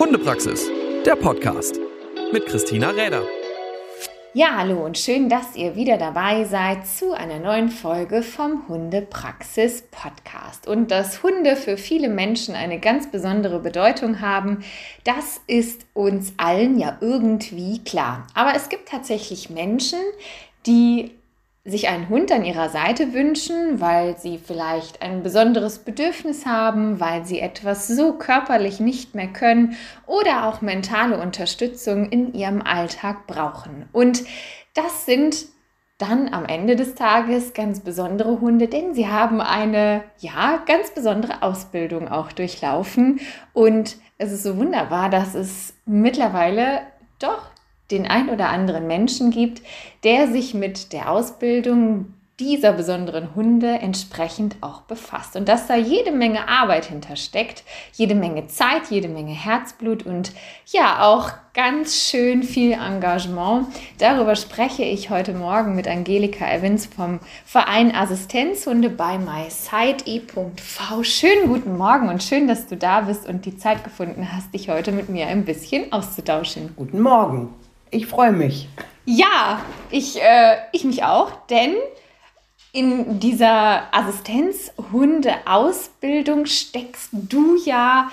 Hundepraxis, der Podcast mit Christina Räder. Ja, hallo und schön, dass ihr wieder dabei seid zu einer neuen Folge vom Hundepraxis Podcast. Und dass Hunde für viele Menschen eine ganz besondere Bedeutung haben, das ist uns allen ja irgendwie klar. Aber es gibt tatsächlich Menschen, die sich einen Hund an ihrer Seite wünschen, weil sie vielleicht ein besonderes Bedürfnis haben, weil sie etwas so körperlich nicht mehr können oder auch mentale Unterstützung in ihrem Alltag brauchen. Und das sind dann am Ende des Tages ganz besondere Hunde, denn sie haben eine, ja, ganz besondere Ausbildung auch durchlaufen. Und es ist so wunderbar, dass es mittlerweile doch den ein oder anderen Menschen gibt, der sich mit der Ausbildung dieser besonderen Hunde entsprechend auch befasst. Und dass da jede Menge Arbeit hintersteckt, jede Menge Zeit, jede Menge Herzblut und ja auch ganz schön viel Engagement. Darüber spreche ich heute Morgen mit Angelika Evans vom Verein Assistenzhunde bei myside.e.v. Schönen guten Morgen und schön, dass du da bist und die Zeit gefunden hast, dich heute mit mir ein bisschen auszutauschen. Guten Morgen. Ich freue mich. Ja, ich, äh, ich mich auch, denn in dieser Assistenzhunde-Ausbildung steckst du ja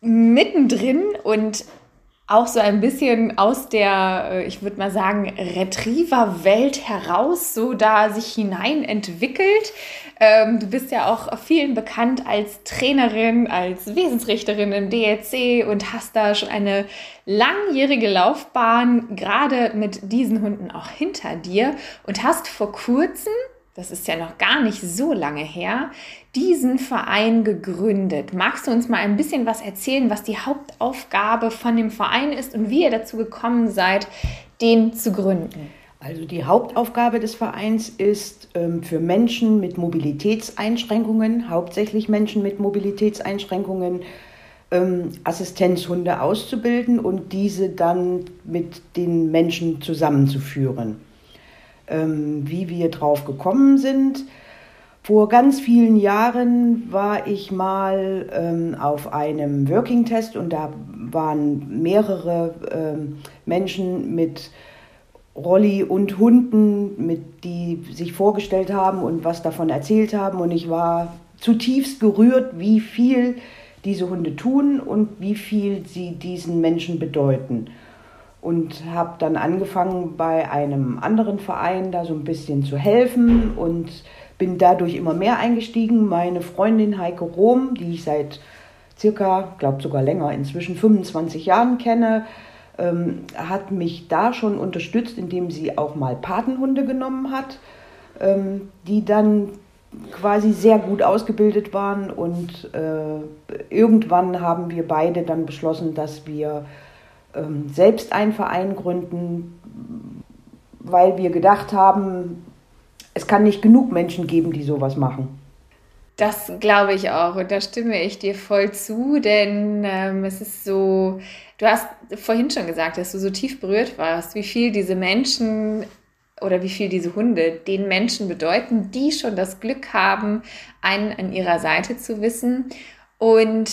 mittendrin und auch so ein bisschen aus der, äh, ich würde mal sagen, Retriever-Welt heraus, so da sich hinein entwickelt. Ähm, du bist ja auch vielen bekannt als Trainerin, als Wesensrichterin im DLC und hast da schon eine langjährige Laufbahn gerade mit diesen Hunden auch hinter dir und hast vor kurzem das ist ja noch gar nicht so lange her, diesen Verein gegründet. Magst du uns mal ein bisschen was erzählen, was die Hauptaufgabe von dem Verein ist und wie ihr dazu gekommen seid, den zu gründen? Also die Hauptaufgabe des Vereins ist ähm, für Menschen mit Mobilitätseinschränkungen, hauptsächlich Menschen mit Mobilitätseinschränkungen, ähm, Assistenzhunde auszubilden und diese dann mit den Menschen zusammenzuführen ähm, wie wir drauf gekommen sind. Vor ganz vielen Jahren war ich mal ähm, auf einem Working Test und da waren mehrere ähm, Menschen mit Rolli und Hunden, mit, die sich vorgestellt haben und was davon erzählt haben. Und ich war zutiefst gerührt, wie viel diese Hunde tun und wie viel sie diesen Menschen bedeuten und habe dann angefangen bei einem anderen Verein da so ein bisschen zu helfen und bin dadurch immer mehr eingestiegen. Meine Freundin Heike Rom, die ich seit circa, glaube sogar länger, inzwischen 25 Jahren kenne, ähm, hat mich da schon unterstützt, indem sie auch mal Patenhunde genommen hat, ähm, die dann quasi sehr gut ausgebildet waren und äh, irgendwann haben wir beide dann beschlossen, dass wir ähm, selbst einen Verein gründen, weil wir gedacht haben, es kann nicht genug Menschen geben, die sowas machen. Das glaube ich auch und da stimme ich dir voll zu, denn ähm, es ist so, du hast vorhin schon gesagt, dass du so tief berührt warst, wie viel diese Menschen oder wie viel diese Hunde den Menschen bedeuten, die schon das Glück haben, einen an ihrer Seite zu wissen. Und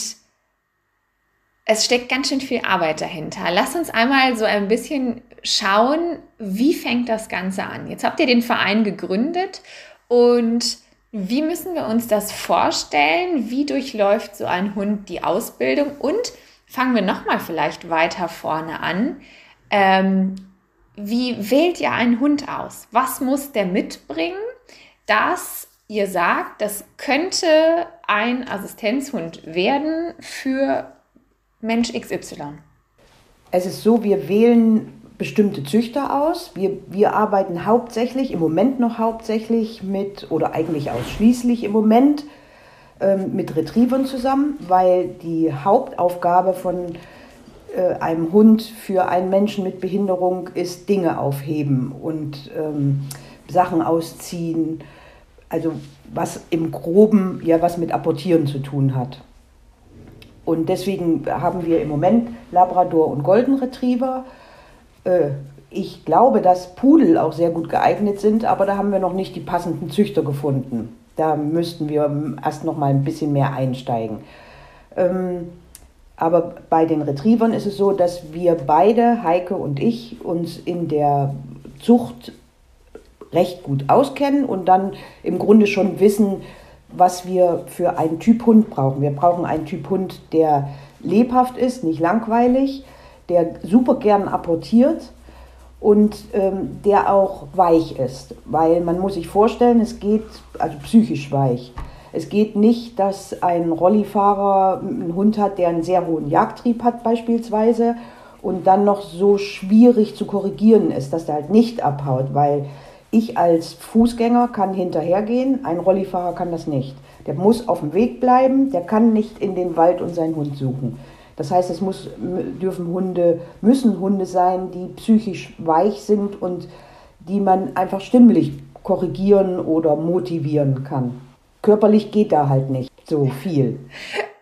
es steckt ganz schön viel Arbeit dahinter. Lass uns einmal so ein bisschen schauen, wie fängt das Ganze an? Jetzt habt ihr den Verein gegründet und wie müssen wir uns das vorstellen? Wie durchläuft so ein Hund die Ausbildung? Und fangen wir nochmal vielleicht weiter vorne an. Ähm, wie wählt ihr einen Hund aus? Was muss der mitbringen, dass ihr sagt, das könnte ein Assistenzhund werden für Mensch XY? Es ist so, wir wählen bestimmte Züchter aus. Wir, wir arbeiten hauptsächlich, im Moment noch hauptsächlich mit, oder eigentlich ausschließlich im Moment, ähm, mit Retrievern zusammen, weil die Hauptaufgabe von äh, einem Hund für einen Menschen mit Behinderung ist Dinge aufheben und ähm, Sachen ausziehen. Also was im Groben ja was mit Apportieren zu tun hat. Und deswegen haben wir im Moment Labrador und Golden Retriever. Äh, ich glaube, dass Pudel auch sehr gut geeignet sind, aber da haben wir noch nicht die passenden Züchter gefunden. Da müssten wir erst noch mal ein bisschen mehr einsteigen. Ähm, Aber bei den Retrievern ist es so, dass wir beide, Heike und ich, uns in der Zucht recht gut auskennen und dann im Grunde schon wissen, was wir für einen Typ Hund brauchen. Wir brauchen einen Typ Hund, der lebhaft ist, nicht langweilig, der super gern apportiert und ähm, der auch weich ist. Weil man muss sich vorstellen, es geht, also psychisch weich. Es geht nicht, dass ein Rollifahrer einen Hund hat, der einen sehr hohen Jagdtrieb hat beispielsweise und dann noch so schwierig zu korrigieren ist, dass der halt nicht abhaut, weil ich als Fußgänger kann hinterhergehen, ein Rollifahrer kann das nicht. Der muss auf dem Weg bleiben, der kann nicht in den Wald und seinen Hund suchen. Das heißt, es muss, dürfen Hunde, müssen Hunde sein, die psychisch weich sind und die man einfach stimmlich korrigieren oder motivieren kann. Körperlich geht da halt nicht so viel.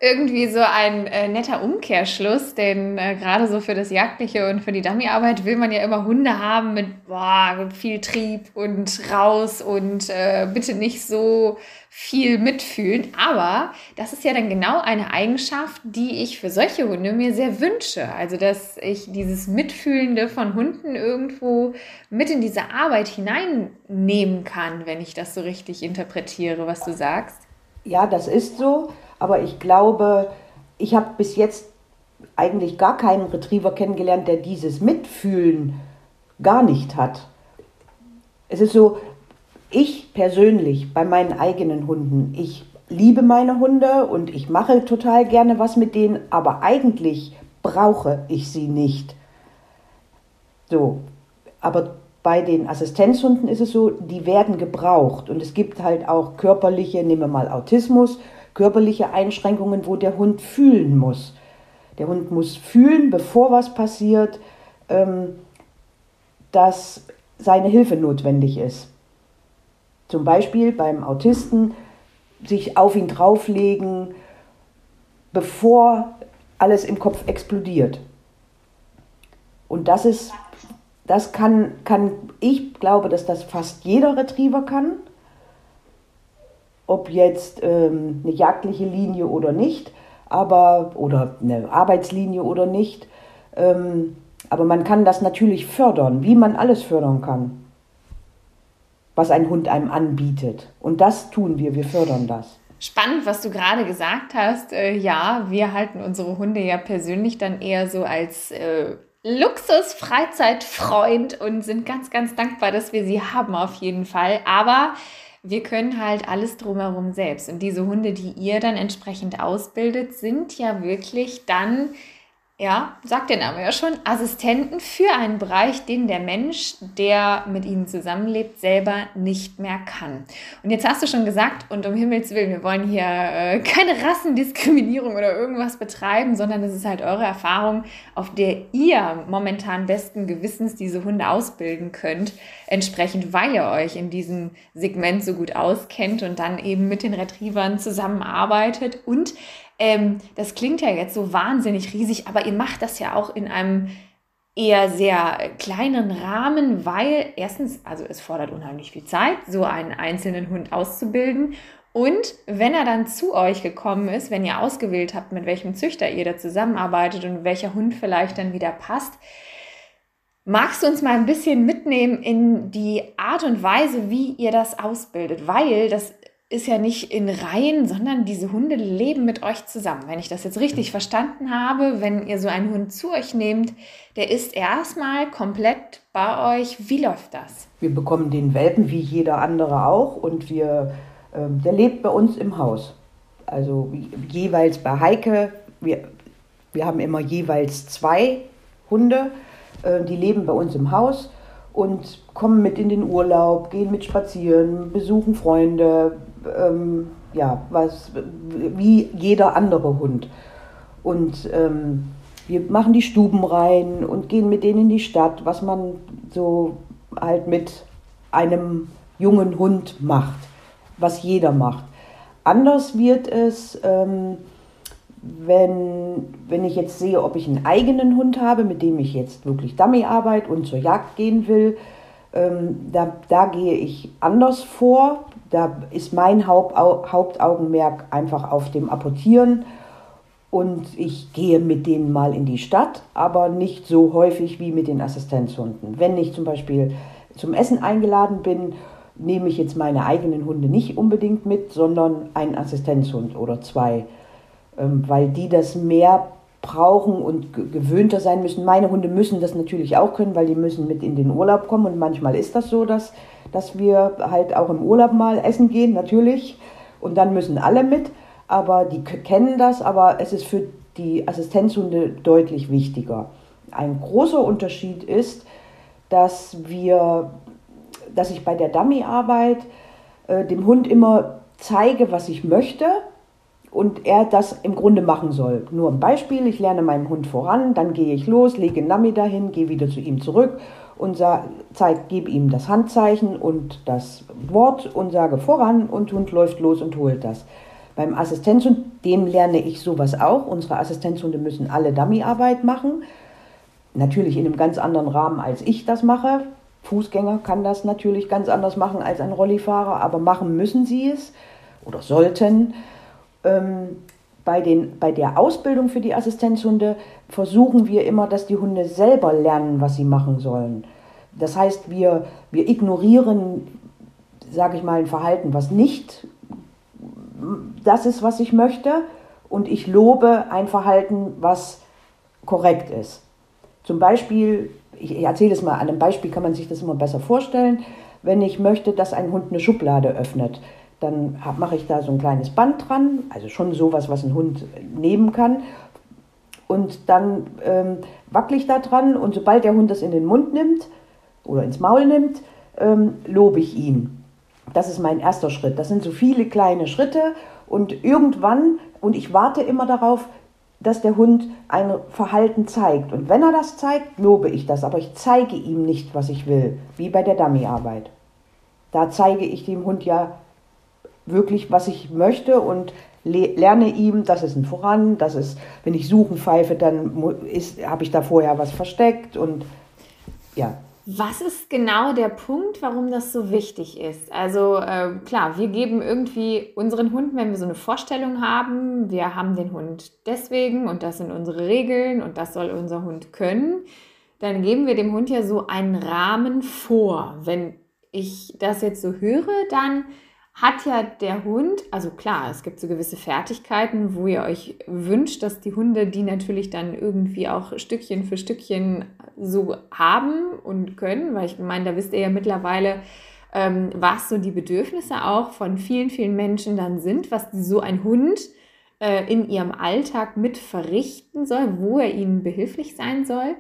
Irgendwie so ein äh, netter Umkehrschluss, denn äh, gerade so für das Jagdliche und für die Dummyarbeit will man ja immer Hunde haben mit boah, viel Trieb und raus und äh, bitte nicht so viel mitfühlen. Aber das ist ja dann genau eine Eigenschaft, die ich für solche Hunde mir sehr wünsche. Also, dass ich dieses Mitfühlende von Hunden irgendwo mit in diese Arbeit hineinnehmen kann, wenn ich das so richtig interpretiere, was du sagst. Ja, das ist so. Aber ich glaube, ich habe bis jetzt eigentlich gar keinen Retriever kennengelernt, der dieses Mitfühlen gar nicht hat. Es ist so, ich persönlich bei meinen eigenen Hunden, ich liebe meine Hunde und ich mache total gerne was mit denen, aber eigentlich brauche ich sie nicht. So, aber bei den Assistenzhunden ist es so, die werden gebraucht und es gibt halt auch körperliche, nehmen wir mal Autismus, körperliche Einschränkungen, wo der Hund fühlen muss. Der Hund muss fühlen, bevor was passiert, ähm, dass seine Hilfe notwendig ist. Zum Beispiel beim Autisten sich auf ihn drauflegen, bevor alles im Kopf explodiert. Und das ist, das kann, kann, ich glaube, dass das fast jeder Retriever kann. Ob jetzt ähm, eine jagdliche Linie oder nicht, aber, oder eine Arbeitslinie oder nicht. Ähm, aber man kann das natürlich fördern, wie man alles fördern kann was ein Hund einem anbietet. Und das tun wir, wir fördern das. Spannend, was du gerade gesagt hast. Äh, ja, wir halten unsere Hunde ja persönlich dann eher so als äh, Luxus-Freizeitfreund und sind ganz, ganz dankbar, dass wir sie haben auf jeden Fall. Aber wir können halt alles drumherum selbst. Und diese Hunde, die ihr dann entsprechend ausbildet, sind ja wirklich dann ja, sagt der Name ja schon, Assistenten für einen Bereich, den der Mensch, der mit ihnen zusammenlebt, selber nicht mehr kann. Und jetzt hast du schon gesagt, und um Himmels Willen, wir wollen hier äh, keine Rassendiskriminierung oder irgendwas betreiben, sondern es ist halt eure Erfahrung, auf der ihr momentan besten Gewissens diese Hunde ausbilden könnt, entsprechend, weil ihr euch in diesem Segment so gut auskennt und dann eben mit den Retrievern zusammenarbeitet und ähm, das klingt ja jetzt so wahnsinnig riesig, aber ihr macht das ja auch in einem eher sehr kleinen Rahmen, weil erstens, also es fordert unheimlich viel Zeit, so einen einzelnen Hund auszubilden. Und wenn er dann zu euch gekommen ist, wenn ihr ausgewählt habt, mit welchem Züchter ihr da zusammenarbeitet und welcher Hund vielleicht dann wieder passt, magst du uns mal ein bisschen mitnehmen in die Art und Weise, wie ihr das ausbildet? Weil das ist ja nicht in Reihen, sondern diese Hunde leben mit euch zusammen. Wenn ich das jetzt richtig verstanden habe, wenn ihr so einen Hund zu euch nehmt, der ist erstmal komplett bei euch. Wie läuft das? Wir bekommen den Welpen wie jeder andere auch und wir, äh, der lebt bei uns im Haus. Also jeweils bei Heike, wir, wir haben immer jeweils zwei Hunde, äh, die leben bei uns im Haus und kommen mit in den Urlaub, gehen mit spazieren, besuchen Freunde, ähm, ja, was, wie jeder andere Hund. Und ähm, wir machen die Stuben rein und gehen mit denen in die Stadt, was man so halt mit einem jungen Hund macht, was jeder macht. Anders wird es, ähm, wenn, wenn ich jetzt sehe, ob ich einen eigenen Hund habe, mit dem ich jetzt wirklich Dummy arbeite und zur Jagd gehen will. Ähm, da, da gehe ich anders vor da ist mein Haupt, Hauptaugenmerk einfach auf dem Apportieren Und ich gehe mit denen mal in die Stadt, aber nicht so häufig wie mit den Assistenzhunden. Wenn ich zum Beispiel zum Essen eingeladen bin, nehme ich jetzt meine eigenen Hunde nicht unbedingt mit, sondern einen Assistenzhund oder zwei, ähm, weil die das mehr brauchen und gewöhnter sein müssen. Meine Hunde müssen das natürlich auch können, weil die müssen mit in den Urlaub kommen und manchmal ist das so, dass, dass wir halt auch im Urlaub mal essen gehen, natürlich. Und dann müssen alle mit aber die kennen das, aber es ist für die Assistenzhunde deutlich wichtiger. Ein großer Unterschied ist, dass wir, dass ich bei der Dummy-Arbeit äh, dem Hund immer zeige, was ich möchte und er das im Grunde machen soll. Nur ein Beispiel, ich lerne meinem Hund voran, dann gehe ich los, lege Dummy dahin, gehe wieder zu ihm zurück und gebe ihm das Handzeichen und das Wort und sage voran und Hund läuft los und holt das. Beim Assistenzhund, dem lerne ich sowas auch. Unsere Assistenzhunde müssen alle Dummyarbeit machen. Natürlich in einem ganz anderen Rahmen, als ich das mache. Fußgänger kann das natürlich ganz anders machen als ein Rollifahrer, aber machen müssen sie es oder sollten. Ähm, bei, den, bei der Ausbildung für die Assistenzhunde versuchen wir immer, dass die Hunde selber lernen, was sie machen sollen. Das heißt, wir, wir ignorieren, sage ich mal, ein Verhalten, was nicht das ist, was ich möchte und ich lobe ein Verhalten, was korrekt ist. Zum Beispiel, ich erzähle es mal, an einem Beispiel kann man sich das immer besser vorstellen. Wenn ich möchte, dass ein Hund eine Schublade öffnet, dann mache ich da so ein kleines Band dran, also schon sowas, was ein Hund nehmen kann. Und dann ähm, wackel ich da dran und sobald der Hund das in den Mund nimmt oder ins Maul nimmt, ähm, lobe ich ihn. Das ist mein erster Schritt. Das sind so viele kleine Schritte und irgendwann, und ich warte immer darauf, dass der Hund ein Verhalten zeigt. Und wenn er das zeigt, lobe ich das, aber ich zeige ihm nicht, was ich will, wie bei der Dummyarbeit. Da zeige ich dem Hund ja wirklich, was ich möchte und lerne ihm, das ist ein Voran, das ist, wenn ich suchen pfeife, dann habe ich da vorher was versteckt und ja, was ist genau der Punkt, warum das so wichtig ist? Also äh, klar, wir geben irgendwie unseren Hunden, wenn wir so eine Vorstellung haben, wir haben den Hund deswegen und das sind unsere Regeln und das soll unser Hund können, dann geben wir dem Hund ja so einen Rahmen vor. Wenn ich das jetzt so höre, dann hat ja der Hund, also klar, es gibt so gewisse Fertigkeiten, wo ihr euch wünscht, dass die Hunde die natürlich dann irgendwie auch Stückchen für Stückchen so haben und können, weil ich meine, da wisst ihr ja mittlerweile, ähm, was so die Bedürfnisse auch von vielen, vielen Menschen dann sind, was so ein Hund äh, in ihrem Alltag mit verrichten soll, wo er ihnen behilflich sein soll.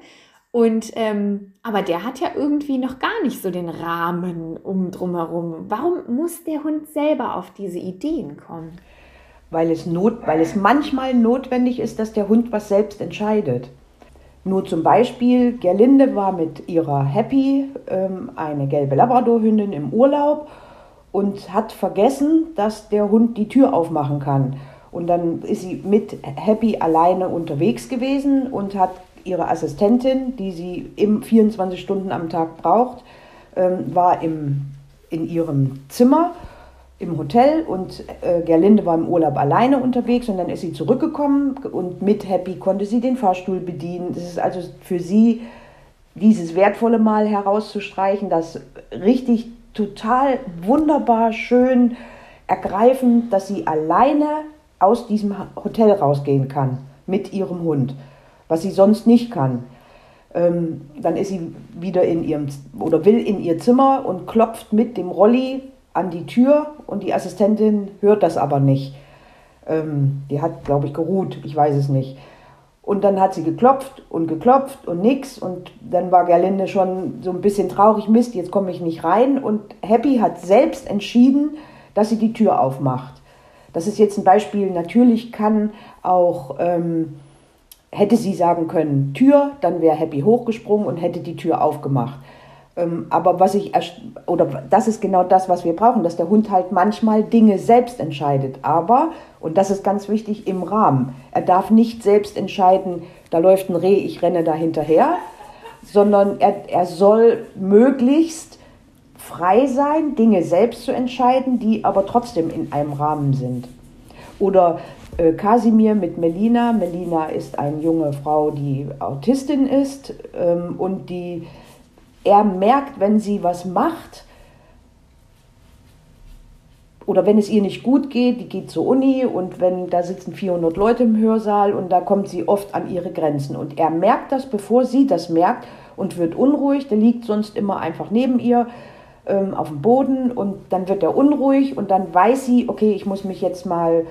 Und ähm, aber der hat ja irgendwie noch gar nicht so den Rahmen um drumherum. Warum muss der Hund selber auf diese Ideen kommen? Weil es, not, weil es manchmal notwendig ist, dass der Hund was selbst entscheidet. Nur zum Beispiel, Gerlinde war mit ihrer Happy, ähm, eine gelbe Labradorhündin, im Urlaub und hat vergessen, dass der Hund die Tür aufmachen kann. Und dann ist sie mit Happy alleine unterwegs gewesen und hat ihre Assistentin, die sie im 24 Stunden am Tag braucht, ähm, war im, in ihrem Zimmer im Hotel und äh, Gerlinde war im Urlaub alleine unterwegs und dann ist sie zurückgekommen und mit Happy konnte sie den Fahrstuhl bedienen. Das ist also für sie dieses wertvolle Mal herauszustreichen, das richtig total wunderbar, schön, ergreifend, dass sie alleine aus diesem Hotel rausgehen kann mit ihrem Hund was sie sonst nicht kann. Ähm, dann ist sie wieder in ihrem oder will in ihr Zimmer und klopft mit dem Rolli an die Tür und die Assistentin hört das aber nicht. Ähm, die hat, glaube ich, geruht, ich weiß es nicht. Und dann hat sie geklopft und geklopft und nix. Und dann war Gerlinde schon so ein bisschen traurig, Mist, jetzt komme ich nicht rein. Und Happy hat selbst entschieden, dass sie die Tür aufmacht. Das ist jetzt ein Beispiel. Natürlich kann auch ähm, hätte sie sagen können, Tür, dann wäre Happy hochgesprungen und hätte die Tür aufgemacht. Ähm, aber was ich, oder das ist genau das, was wir brauchen, dass der Hund halt manchmal Dinge selbst entscheidet. Aber, und das ist ganz wichtig, im Rahmen. Er darf nicht selbst entscheiden, da läuft ein Reh, ich renne da hinterher, sondern er, er soll möglichst frei sein, Dinge selbst zu entscheiden, die aber trotzdem in einem Rahmen sind. Oder äh, Kasimir mit Melina. Melina ist eine junge Frau, die Autistin ist ähm, und die er merkt, wenn sie was macht oder wenn es ihr nicht gut geht, die geht zur Uni und wenn da sitzen 400 Leute im Hörsaal und da kommt sie oft an ihre Grenzen und er merkt das, bevor sie das merkt und wird unruhig. Der liegt sonst immer einfach neben ihr ähm, auf dem Boden und dann wird er unruhig und dann weiß sie, okay, ich muss mich jetzt mal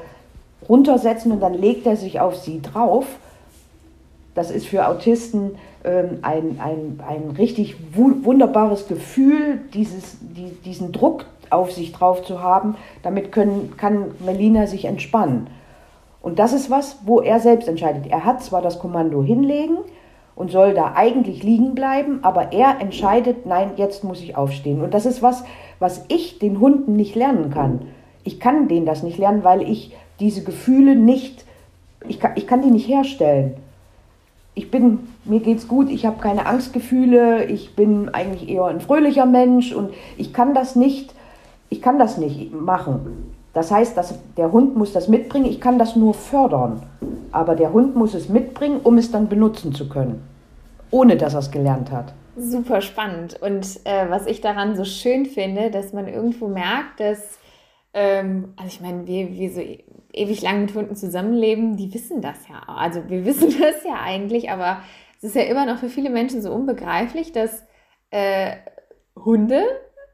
runtersetzen und dann legt er sich auf sie drauf. Das ist für Autisten ähm, ein, ein, ein richtig wunderbares Gefühl, dieses, die, diesen Druck auf sich drauf zu haben. Damit können, kann Melina sich entspannen. Und das ist was, wo er selbst entscheidet. Er hat zwar das Kommando hinlegen und soll da eigentlich liegen bleiben, aber er entscheidet, nein, jetzt muss ich aufstehen. Und das ist was, was ich den Hunden nicht lernen kann. Ich kann denen das nicht lernen, weil ich diese Gefühle nicht, ich kann, ich kann die nicht herstellen. Ich bin, mir geht's gut, ich habe keine Angstgefühle, ich bin eigentlich eher ein fröhlicher Mensch und ich kann das nicht, ich kann das nicht machen. Das heißt, dass der Hund muss das mitbringen, ich kann das nur fördern. Aber der Hund muss es mitbringen, um es dann benutzen zu können, ohne dass er es gelernt hat. Super spannend. Und äh, was ich daran so schön finde, dass man irgendwo merkt, dass, ähm, also ich meine, wir, wir so ewig lang mit Hunden zusammenleben, die wissen das ja. Also wir wissen das ja eigentlich, aber es ist ja immer noch für viele Menschen so unbegreiflich, dass äh, Hunde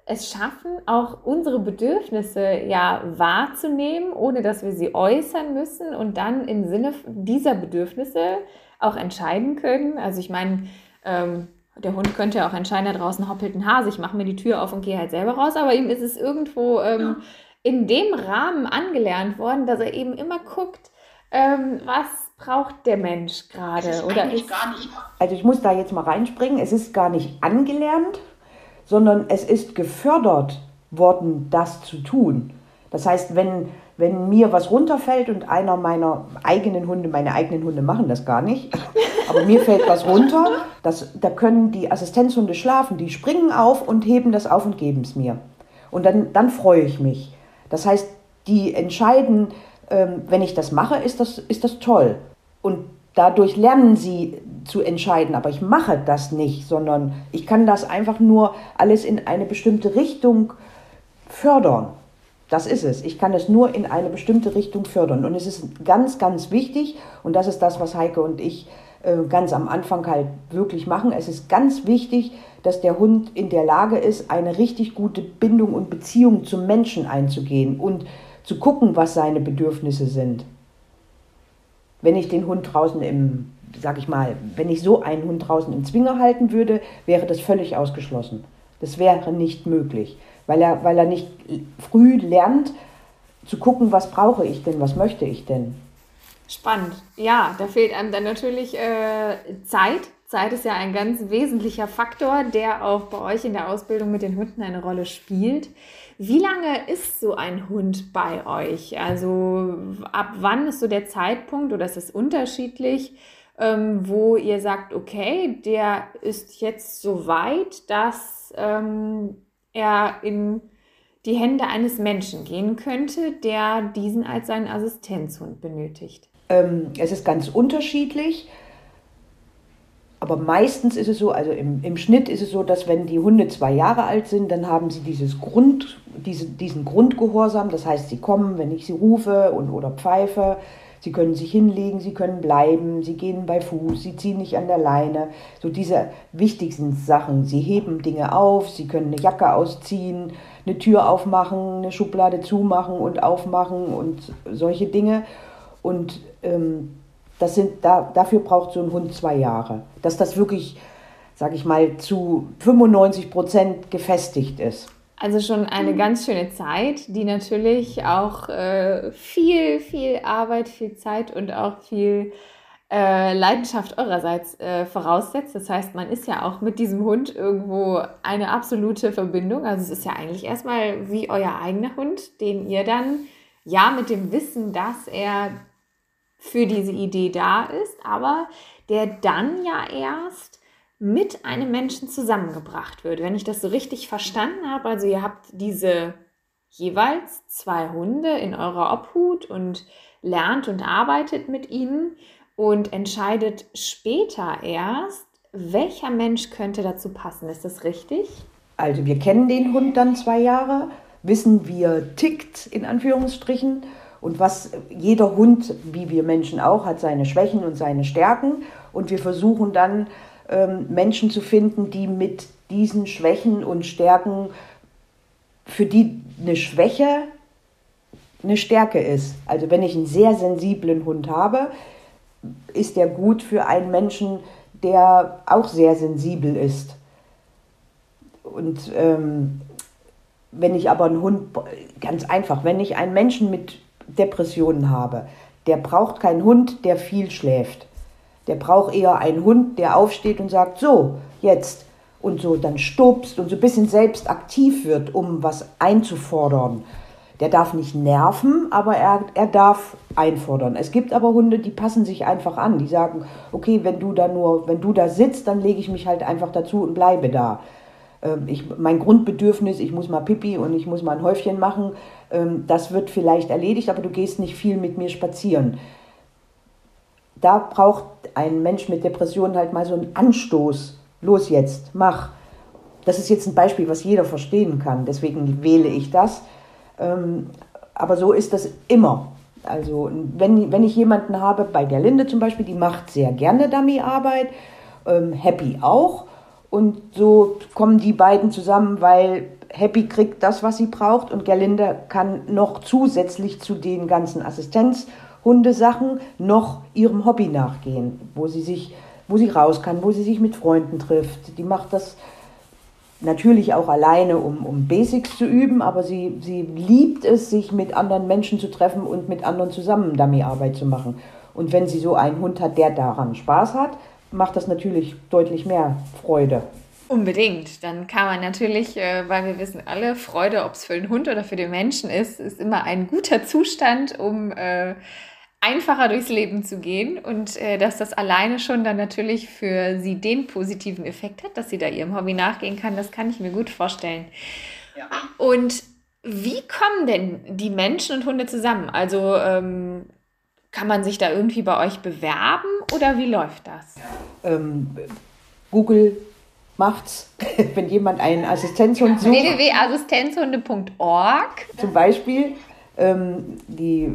es schaffen, auch unsere Bedürfnisse ja wahrzunehmen, ohne dass wir sie äußern müssen und dann im Sinne dieser Bedürfnisse auch entscheiden können. Also ich meine, ähm, der Hund könnte ja auch entscheiden, da draußen hoppelt ein Hase, ich mache mir die Tür auf und gehe halt selber raus, aber ihm ist es irgendwo ähm, ja. In dem Rahmen angelernt worden, dass er eben immer guckt, ähm, was braucht der Mensch gerade oder ist gar nicht. Also ich muss da jetzt mal reinspringen. Es ist gar nicht angelernt, sondern es ist gefördert worden, das zu tun. Das heißt, wenn, wenn mir was runterfällt und einer meiner eigenen Hunde, meine eigenen Hunde machen das gar nicht, aber mir fällt was runter, das, da können die Assistenzhunde schlafen, die springen auf und heben das auf und geben es mir. Und dann, dann freue ich mich. Das heißt, die entscheiden, ähm, wenn ich das mache, ist das, ist das toll. Und dadurch lernen sie zu entscheiden, aber ich mache das nicht, sondern ich kann das einfach nur alles in eine bestimmte Richtung fördern. Das ist es. Ich kann es nur in eine bestimmte Richtung fördern. Und es ist ganz, ganz wichtig, und das ist das, was Heike und ich äh, ganz am Anfang halt wirklich machen. Es ist ganz wichtig, dass der Hund in der Lage ist, eine richtig gute Bindung und Beziehung zum Menschen einzugehen und zu gucken, was seine Bedürfnisse sind. Wenn ich den Hund draußen im, sag ich mal, wenn ich so einen Hund draußen im Zwinger halten würde, wäre das völlig ausgeschlossen. Das wäre nicht möglich, weil er, weil er nicht früh lernt zu gucken, was brauche ich denn, was möchte ich denn. Spannend. Ja, da fehlt einem dann natürlich äh, Zeit. Zeit ist ja ein ganz wesentlicher Faktor, der auch bei euch in der Ausbildung mit den Hunden eine Rolle spielt. Wie lange ist so ein Hund bei euch? Also ab wann ist so der Zeitpunkt oder ist es unterschiedlich, ähm, wo ihr sagt, okay, der ist jetzt so weit, dass ähm, er in die Hände eines Menschen gehen könnte, der diesen als seinen Assistenzhund benötigt? Ähm, es ist ganz unterschiedlich. Aber meistens ist es so, also im, im Schnitt ist es so, dass wenn die Hunde zwei Jahre alt sind, dann haben sie dieses Grund, diese, diesen Grundgehorsam. Das heißt, sie kommen, wenn ich sie rufe und, oder pfeife. Sie können sich hinlegen, sie können bleiben, sie gehen bei Fuß, sie ziehen nicht an der Leine. So diese wichtigsten Sachen. Sie heben Dinge auf, sie können eine Jacke ausziehen, eine Tür aufmachen, eine Schublade zumachen und aufmachen und solche Dinge. Und ähm, das sind, da, dafür braucht so ein Hund zwei Jahre. Dass das wirklich, sage ich mal, zu 95 Prozent gefestigt ist. Also schon eine ganz schöne Zeit, die natürlich auch äh, viel, viel Arbeit, viel Zeit und auch viel äh, Leidenschaft eurerseits äh, voraussetzt. Das heißt, man ist ja auch mit diesem Hund irgendwo eine absolute Verbindung. Also es ist ja eigentlich erstmal wie euer eigener Hund, den ihr dann ja mit dem Wissen, dass er für diese Idee da ist, aber der dann ja erst mit einem Menschen zusammengebracht wird. Wenn ich das so richtig verstanden habe, also ihr habt diese jeweils zwei Hunde in eurer Obhut und lernt und arbeitet mit ihnen und entscheidet später erst, welcher Mensch könnte dazu passen. Ist das richtig? Also wir kennen den Hund dann zwei Jahre, wissen, wie er tickt, in Anführungsstrichen. Und was jeder Hund, wie wir Menschen auch, hat seine Schwächen und seine Stärken. Und wir versuchen dann ähm, Menschen zu finden, die mit diesen Schwächen und Stärken, für die eine Schwäche eine Stärke ist. Also wenn ich einen sehr sensiblen Hund habe, ist der gut für einen Menschen, der auch sehr sensibel ist. Und ähm, wenn ich aber einen Hund, ganz einfach, wenn ich einen Menschen mit Depressionen habe, der braucht keinen Hund, der viel schläft. Der braucht eher einen Hund, der aufsteht und sagt, so, jetzt. Und so dann stupst und so ein bisschen selbst aktiv wird, um was einzufordern. Der darf nicht nerven, aber er, er darf einfordern. Es gibt aber Hunde, die passen sich einfach an. Die sagen, okay, wenn du da nur, wenn du da sitzt, dann lege ich mich halt einfach dazu und bleibe da. Ähm, ich, mein Grundbedürfnis, ich muss mal Pipi und ich muss mal ein Häufchen machen, ähm, das wird vielleicht erledigt, aber du gehst nicht viel mit mir spazieren. Da braucht ein Mensch mit Depressionen halt mal so einen Anstoß. Los jetzt, mach. Das ist jetzt ein Beispiel, was jeder verstehen kann. Deswegen wähle ich das. Ähm, aber so ist das immer. Also wenn, wenn ich jemanden habe, bei der Linde zum Beispiel, die macht sehr gerne Dummyarbeit, Happy auch. Und so kommen die beiden zusammen, weil Happy kriegt das, was sie braucht und Gerlinde kann noch zusätzlich zu den ganzen Assistenzhundesachen noch ihrem Hobby nachgehen, wo sie sich, wo sie raus kann, wo sie sich mit Freunden trifft. Die macht das natürlich auch alleine, um, um Basics zu üben, aber sie, sie liebt es, sich mit anderen Menschen zu treffen und mit anderen zusammen Dummyarbeit zu machen. Und wenn sie so einen Hund hat, der daran Spaß hat, macht das natürlich deutlich mehr Freude. Unbedingt. Dann kann man natürlich, äh, weil wir wissen alle, Freude, ob es für den Hund oder für den Menschen ist, ist immer ein guter Zustand, um äh, einfacher durchs Leben zu gehen und äh, dass das alleine schon dann natürlich für sie den positiven Effekt hat, dass sie da ihrem Hobby nachgehen kann, das kann ich mir gut vorstellen. Ja. Und wie kommen denn die Menschen und Hunde zusammen? Also ähm, kann man sich da irgendwie bei euch bewerben oder wie läuft das? Ähm, Google macht's, wenn jemand einen Assistenzhund sucht. www.assistenzhunde.org Zum Beispiel ähm, die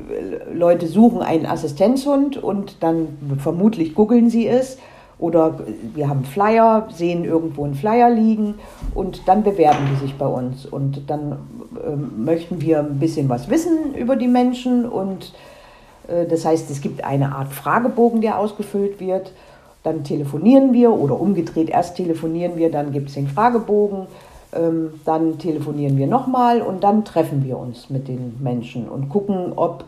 Leute suchen einen Assistenzhund und dann vermutlich googeln sie es. Oder wir haben Flyer, sehen irgendwo einen Flyer liegen und dann bewerben die sich bei uns. Und dann ähm, möchten wir ein bisschen was wissen über die Menschen. Und das heißt, es gibt eine Art Fragebogen, der ausgefüllt wird. Dann telefonieren wir oder umgedreht, erst telefonieren wir, dann gibt es den Fragebogen ähm, dann telefonieren wir nochmal und dann treffen wir uns mit den Menschen und gucken, ob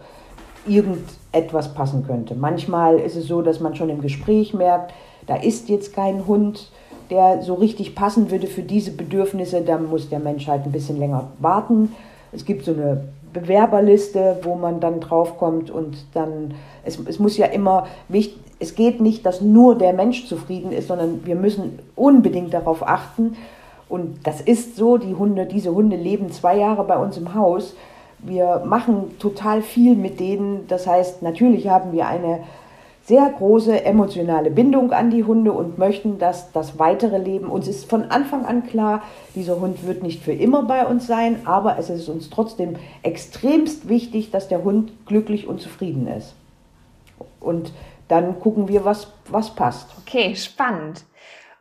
irgendetwas passen könnte. Manchmal ist es so, dass man schon im Gespräch merkt, da ist jetzt kein Hund, der so richtig passen würde für diese Bedürfnisse. Da muss der Mensch halt ein bisschen länger warten. Es gibt so eine Bewerberliste, wo man dann draufkommt und dann, es, es muss ja immer es geht nicht, dass nur der Mensch zufrieden ist, sondern wir müssen unbedingt darauf achten, und das ist so, die Hunde, diese Hunde leben zwei Jahre bei uns im Haus. Wir machen total viel mit denen. Das heißt, natürlich haben wir eine sehr große emotionale Bindung an die Hunde und möchten, dass das weitere Leben, uns ist von Anfang an klar, dieser Hund wird nicht für immer bei uns sein, aber es ist uns trotzdem extremst wichtig, dass der Hund glücklich und zufrieden ist. Und dann gucken wir, was, was passt. Okay, spannend.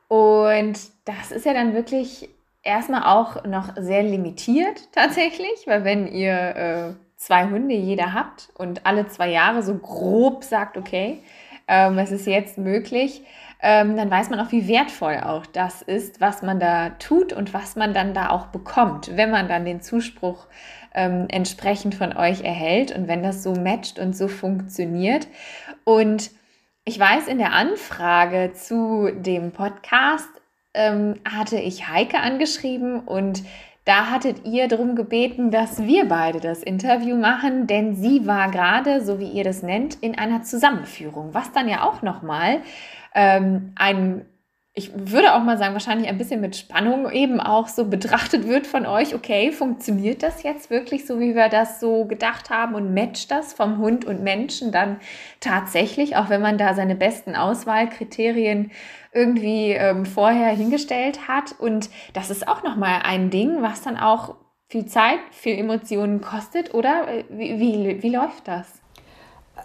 Und das ist ja dann wirklich erstmal auch noch sehr limitiert tatsächlich, weil wenn ihr äh, zwei Hunde jeder habt und alle zwei Jahre so grob sagt, okay, ähm, es ist jetzt möglich, ähm, dann weiß man auch, wie wertvoll auch das ist, was man da tut und was man dann da auch bekommt, wenn man dann den Zuspruch ähm, entsprechend von euch erhält und wenn das so matcht und so funktioniert. Und ich weiß, in der Anfrage zu dem Podcast ähm, hatte ich Heike angeschrieben und da hattet ihr darum gebeten, dass wir beide das Interview machen, denn sie war gerade, so wie ihr das nennt, in einer Zusammenführung, was dann ja auch nochmal ähm, ein ich würde auch mal sagen, wahrscheinlich ein bisschen mit Spannung eben auch so betrachtet wird von euch, okay, funktioniert das jetzt wirklich so, wie wir das so gedacht haben und matcht das vom Hund und Menschen dann tatsächlich, auch wenn man da seine besten Auswahlkriterien irgendwie ähm, vorher hingestellt hat. Und das ist auch nochmal ein Ding, was dann auch viel Zeit, viel Emotionen kostet, oder? Wie, wie, wie läuft das?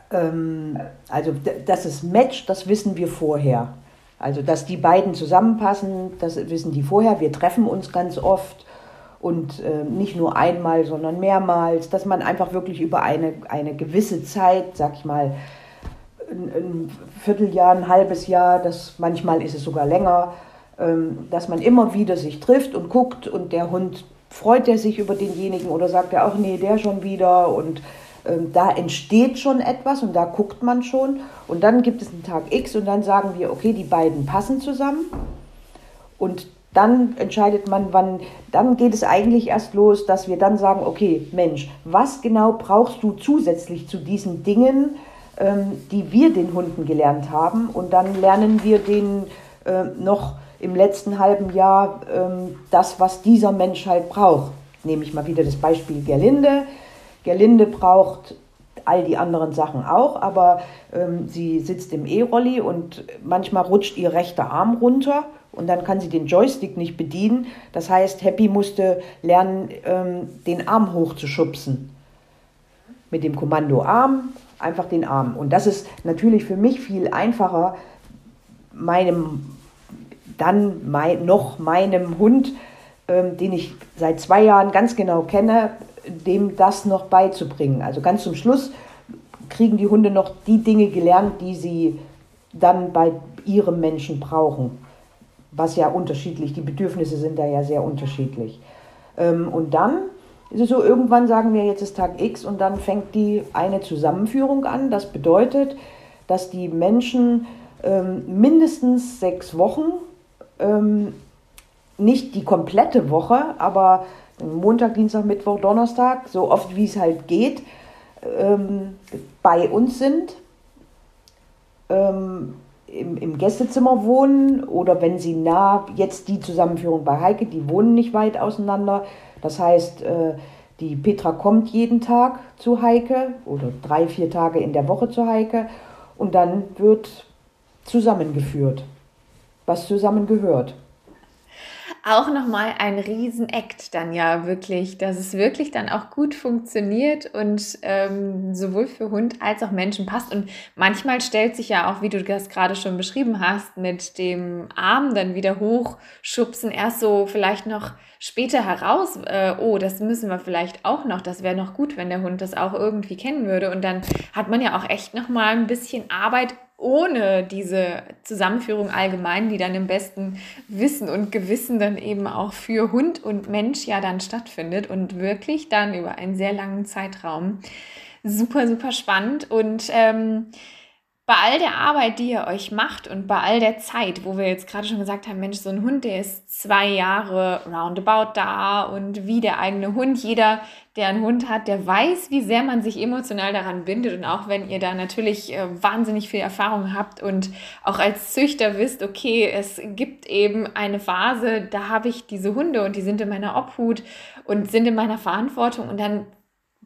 Ähm, also, dass es matcht, das wissen wir vorher. Also, dass die beiden zusammenpassen, das wissen die vorher. Wir treffen uns ganz oft und äh, nicht nur einmal, sondern mehrmals, dass man einfach wirklich über eine, eine gewisse Zeit, sag ich mal, ein, ein Vierteljahr, ein halbes Jahr, das, manchmal ist es sogar länger, ähm, dass man immer wieder sich trifft und guckt und der Hund freut er sich über denjenigen oder sagt er auch, nee, der schon wieder und da entsteht schon etwas und da guckt man schon. Und dann gibt es einen Tag X und dann sagen wir, okay, die beiden passen zusammen. Und dann entscheidet man, wann, dann geht es eigentlich erst los, dass wir dann sagen, okay, Mensch, was genau brauchst du zusätzlich zu diesen Dingen, ähm, die wir den Hunden gelernt haben? Und dann lernen wir den äh, noch im letzten halben Jahr ähm, das, was dieser Mensch halt braucht. Nehme ich mal wieder das Beispiel Gerlinde Gerlinde braucht all die anderen Sachen auch, aber ähm, sie sitzt im E-Rolli und manchmal rutscht ihr rechter Arm runter und dann kann sie den Joystick nicht bedienen. Das heißt, Happy musste lernen, ähm, den Arm hochzuschubsen. Mit dem Kommando Arm, einfach den Arm. Und das ist natürlich für mich viel einfacher, meinem, dann mein, noch meinem Hund, ähm, den ich seit zwei Jahren ganz genau kenne, dem das noch beizubringen. Also ganz zum Schluss kriegen die Hunde noch die Dinge gelernt, die sie dann bei ihrem Menschen brauchen. Was ja unterschiedlich, die Bedürfnisse sind da ja sehr unterschiedlich. Ähm, und dann ist es so, irgendwann sagen wir, jetzt ist Tag X und dann fängt die eine Zusammenführung an. Das bedeutet, dass die Menschen ähm, mindestens sechs Wochen, ähm, nicht die komplette Woche, aber Montag, Dienstag, Mittwoch, Donnerstag, so oft wie es halt geht, ähm, bei uns sind, ähm, im, im, Gästezimmer wohnen oder wenn sie nah, jetzt die Zusammenführung bei Heike, die wohnen nicht weit auseinander. Das heißt, äh, die Petra kommt jeden Tag zu Heike oder drei, vier Tage in der Woche zu Heike und dann wird zusammengeführt, was zusammengehört auch nochmal ein Riesenakt dann ja wirklich, dass es wirklich dann auch gut funktioniert und ähm, sowohl für Hund als auch Menschen passt. Und manchmal stellt sich ja auch, wie du das gerade schon beschrieben hast, mit dem Arm dann wieder hochschubsen, erst so vielleicht noch später heraus, äh, oh, das müssen wir vielleicht auch noch, das wäre noch gut, wenn der Hund das auch irgendwie kennen würde. Und dann hat man ja auch echt nochmal ein bisschen Arbeit ohne diese Zusammenführung allgemein, die dann im besten Wissen und Gewissen dann eben auch für Hund und Mensch ja dann stattfindet und wirklich dann über einen sehr langen Zeitraum. Super, super spannend und ähm, bei all der Arbeit, die ihr euch macht und bei all der Zeit, wo wir jetzt gerade schon gesagt haben, Mensch, so ein Hund, der ist zwei Jahre roundabout da und wie der eigene Hund, jeder, der einen Hund hat, der weiß, wie sehr man sich emotional daran bindet und auch wenn ihr da natürlich äh, wahnsinnig viel Erfahrung habt und auch als Züchter wisst, okay, es gibt eben eine Phase, da habe ich diese Hunde und die sind in meiner Obhut und sind in meiner Verantwortung und dann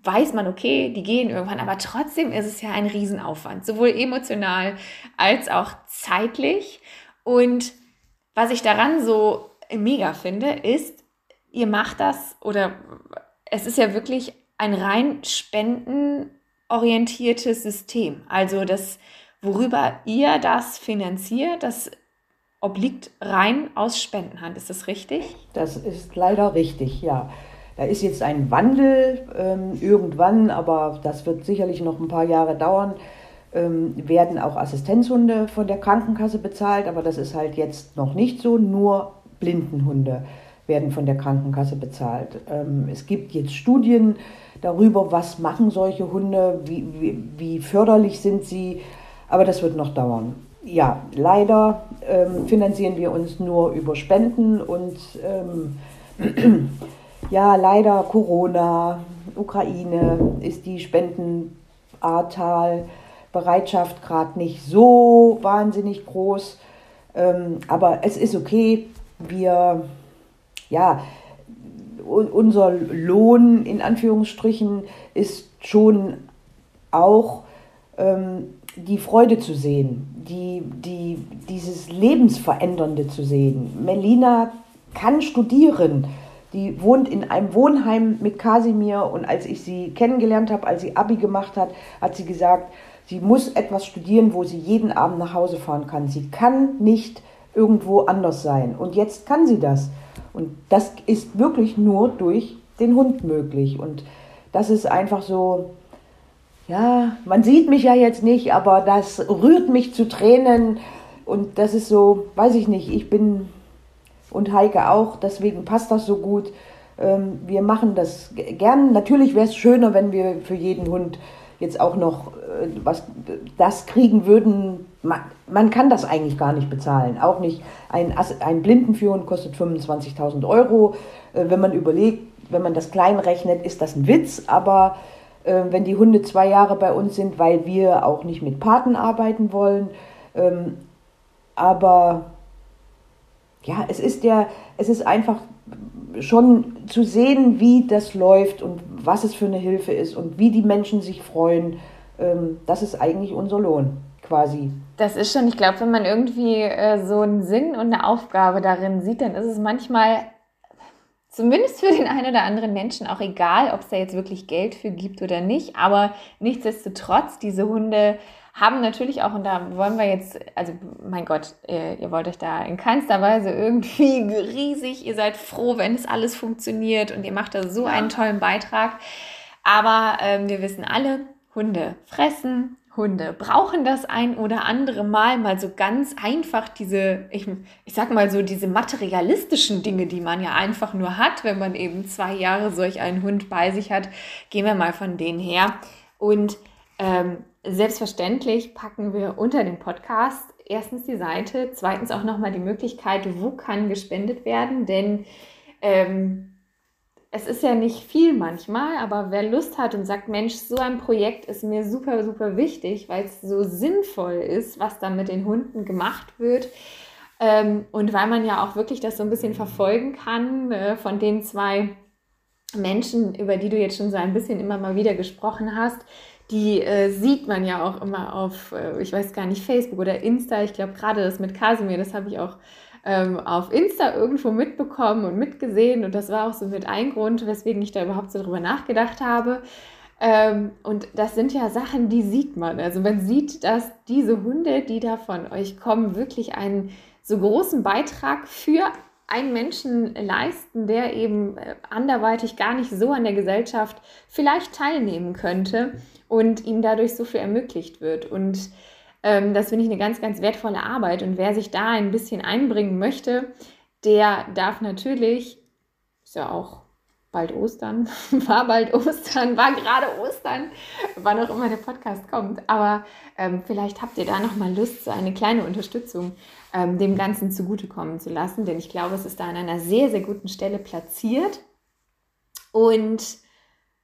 weiß man, okay, die gehen irgendwann, aber trotzdem ist es ja ein Riesenaufwand, sowohl emotional als auch zeitlich. Und was ich daran so mega finde, ist, ihr macht das oder es ist ja wirklich ein rein spendenorientiertes System. Also das, worüber ihr das finanziert, das obliegt rein aus Spendenhand. Ist das richtig? Das ist leider richtig, ja. Da ist jetzt ein Wandel ähm, irgendwann, aber das wird sicherlich noch ein paar Jahre dauern. Ähm, werden auch Assistenzhunde von der Krankenkasse bezahlt, aber das ist halt jetzt noch nicht so. Nur Blindenhunde werden von der Krankenkasse bezahlt. Ähm, es gibt jetzt Studien darüber, was machen solche Hunde, wie, wie, wie förderlich sind sie, aber das wird noch dauern. Ja, leider ähm, finanzieren wir uns nur über Spenden und ähm, ja, leider Corona, Ukraine ist die Spendenbereitschaft gerade nicht so wahnsinnig groß. Ähm, aber es ist okay, wir, ja, unser Lohn in Anführungsstrichen ist schon auch ähm, die Freude zu sehen, die, die, dieses Lebensverändernde zu sehen. Melina kann studieren. Die wohnt in einem Wohnheim mit Kasimir und als ich sie kennengelernt habe, als sie Abi gemacht hat, hat sie gesagt, sie muss etwas studieren, wo sie jeden Abend nach Hause fahren kann. Sie kann nicht irgendwo anders sein. Und jetzt kann sie das. Und das ist wirklich nur durch den Hund möglich. Und das ist einfach so, ja, man sieht mich ja jetzt nicht, aber das rührt mich zu Tränen. Und das ist so, weiß ich nicht, ich bin und Heike auch, deswegen passt das so gut. Ähm, wir machen das gern. Natürlich wäre es schöner, wenn wir für jeden Hund jetzt auch noch äh, was das kriegen würden. Man, man, kann das eigentlich gar nicht bezahlen. Auch nicht ein, ein Blindenführen kostet 25.000 Euro. Äh, wenn man überlegt, wenn man das klein rechnet, ist das ein Witz. Aber äh, wenn die Hunde zwei Jahre bei uns sind, weil wir auch nicht mit Paten arbeiten wollen, ähm, aber ja, es ist ja, es ist einfach schon zu sehen, wie das läuft und was es für eine Hilfe ist und wie die Menschen sich freuen, ähm, das ist eigentlich unser Lohn quasi. Das ist schon, ich glaube, wenn man irgendwie äh, so einen Sinn und eine Aufgabe darin sieht, dann ist es manchmal zumindest für den einen oder anderen Menschen auch egal, ob es da jetzt wirklich Geld für gibt oder nicht. Aber nichtsdestotrotz, diese Hunde haben natürlich auch, und da wollen wir jetzt, also mein Gott, ihr, ihr, wollt euch da in keinster Weise irgendwie riesig, ihr seid froh, wenn es alles funktioniert und ihr macht da so einen tollen Beitrag. Aber ähm, wir wissen alle, Hunde fressen, Hunde brauchen das ein oder andere Mal mal so ganz einfach diese, ich, ich sag mal so, diese materialistischen Dinge, die man ja einfach nur hat, wenn man eben zwei Jahre solch einen Hund bei sich hat. Gehen wir mal von denen her. Und ähm, selbstverständlich packen wir unter dem Podcast erstens die Seite, zweitens auch nochmal die Möglichkeit, wo kann gespendet werden, denn ähm, es ist ja nicht viel manchmal, aber wer Lust hat und sagt, Mensch, so ein Projekt ist mir super, super wichtig, weil es so sinnvoll ist, was da mit den Hunden gemacht wird. Ähm, und weil man ja auch wirklich das so ein bisschen verfolgen kann äh, von den zwei Menschen, über die du jetzt schon so ein bisschen immer mal wieder gesprochen hast, die äh, sieht man ja auch immer auf, äh, ich weiß gar nicht, Facebook oder Insta. Ich glaube, gerade das mit Kasimir, das habe ich auch ähm, auf Insta irgendwo mitbekommen und mitgesehen. Und das war auch so mit ein Grund, weswegen ich da überhaupt so drüber nachgedacht habe. Ähm, und das sind ja Sachen, die sieht man. Also man sieht, dass diese Hunde, die da von euch kommen, wirklich einen so großen Beitrag für einen Menschen leisten, der eben äh, anderweitig gar nicht so an der Gesellschaft vielleicht teilnehmen könnte und ihm dadurch so viel ermöglicht wird. Und das finde ich eine ganz, ganz wertvolle Arbeit. Und wer sich da ein bisschen einbringen möchte, der darf natürlich, ist ja auch bald Ostern, war bald Ostern, war gerade Ostern, wann auch immer der Podcast kommt. Aber ähm, vielleicht habt ihr da nochmal Lust, so eine kleine Unterstützung ähm, dem Ganzen zugutekommen zu lassen, denn ich glaube, es ist da an einer sehr, sehr guten Stelle platziert. Und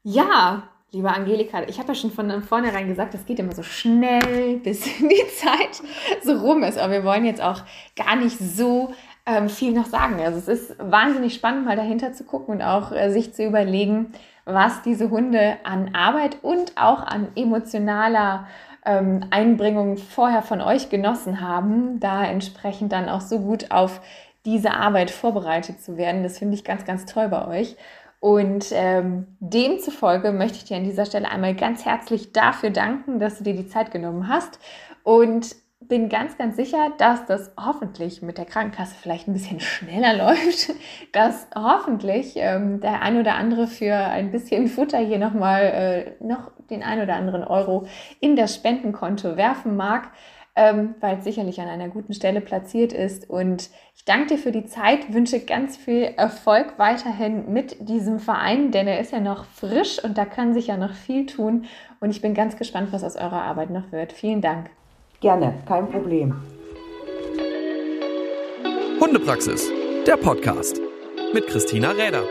ja, Liebe Angelika, ich habe ja schon von vornherein gesagt, es geht immer so schnell, bis die Zeit so rum ist. Aber wir wollen jetzt auch gar nicht so ähm, viel noch sagen. Also es ist wahnsinnig spannend, mal dahinter zu gucken und auch äh, sich zu überlegen, was diese Hunde an Arbeit und auch an emotionaler ähm, Einbringung vorher von euch genossen haben, da entsprechend dann auch so gut auf diese Arbeit vorbereitet zu werden. Das finde ich ganz, ganz toll bei euch. Und ähm, demzufolge möchte ich dir an dieser Stelle einmal ganz herzlich dafür danken, dass du dir die Zeit genommen hast und bin ganz, ganz sicher, dass das hoffentlich mit der Krankenkasse vielleicht ein bisschen schneller läuft, dass hoffentlich ähm, der ein oder andere für ein bisschen Futter hier nochmal äh, noch den ein oder anderen Euro in das Spendenkonto werfen mag ähm, weil es sicherlich an einer guten Stelle platziert ist. Und ich danke dir für die Zeit, wünsche ganz viel Erfolg weiterhin mit diesem Verein, denn er ist ja noch frisch und da kann sich ja noch viel tun. Und ich bin ganz gespannt, was aus eurer Arbeit noch wird. Vielen Dank. Gerne, kein Problem. Hundepraxis, der Podcast mit Christina Räder.